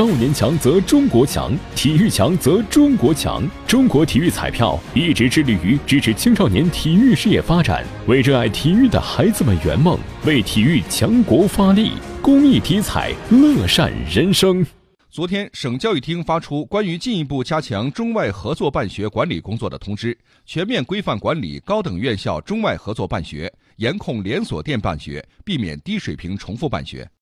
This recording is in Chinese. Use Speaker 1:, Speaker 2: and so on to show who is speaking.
Speaker 1: 少年强则中国强体育强则中国强中国体育彩票一直致力于支持青少年体育事业发展为热爱体育的孩子们圆梦为体育强国发力公益体彩乐善人生
Speaker 2: 昨天省教育厅发出关于进一步加强中外合作办学管理工作的通知全面规范管理高等院校中外合作办学严控连锁店办学避免低水平重复办学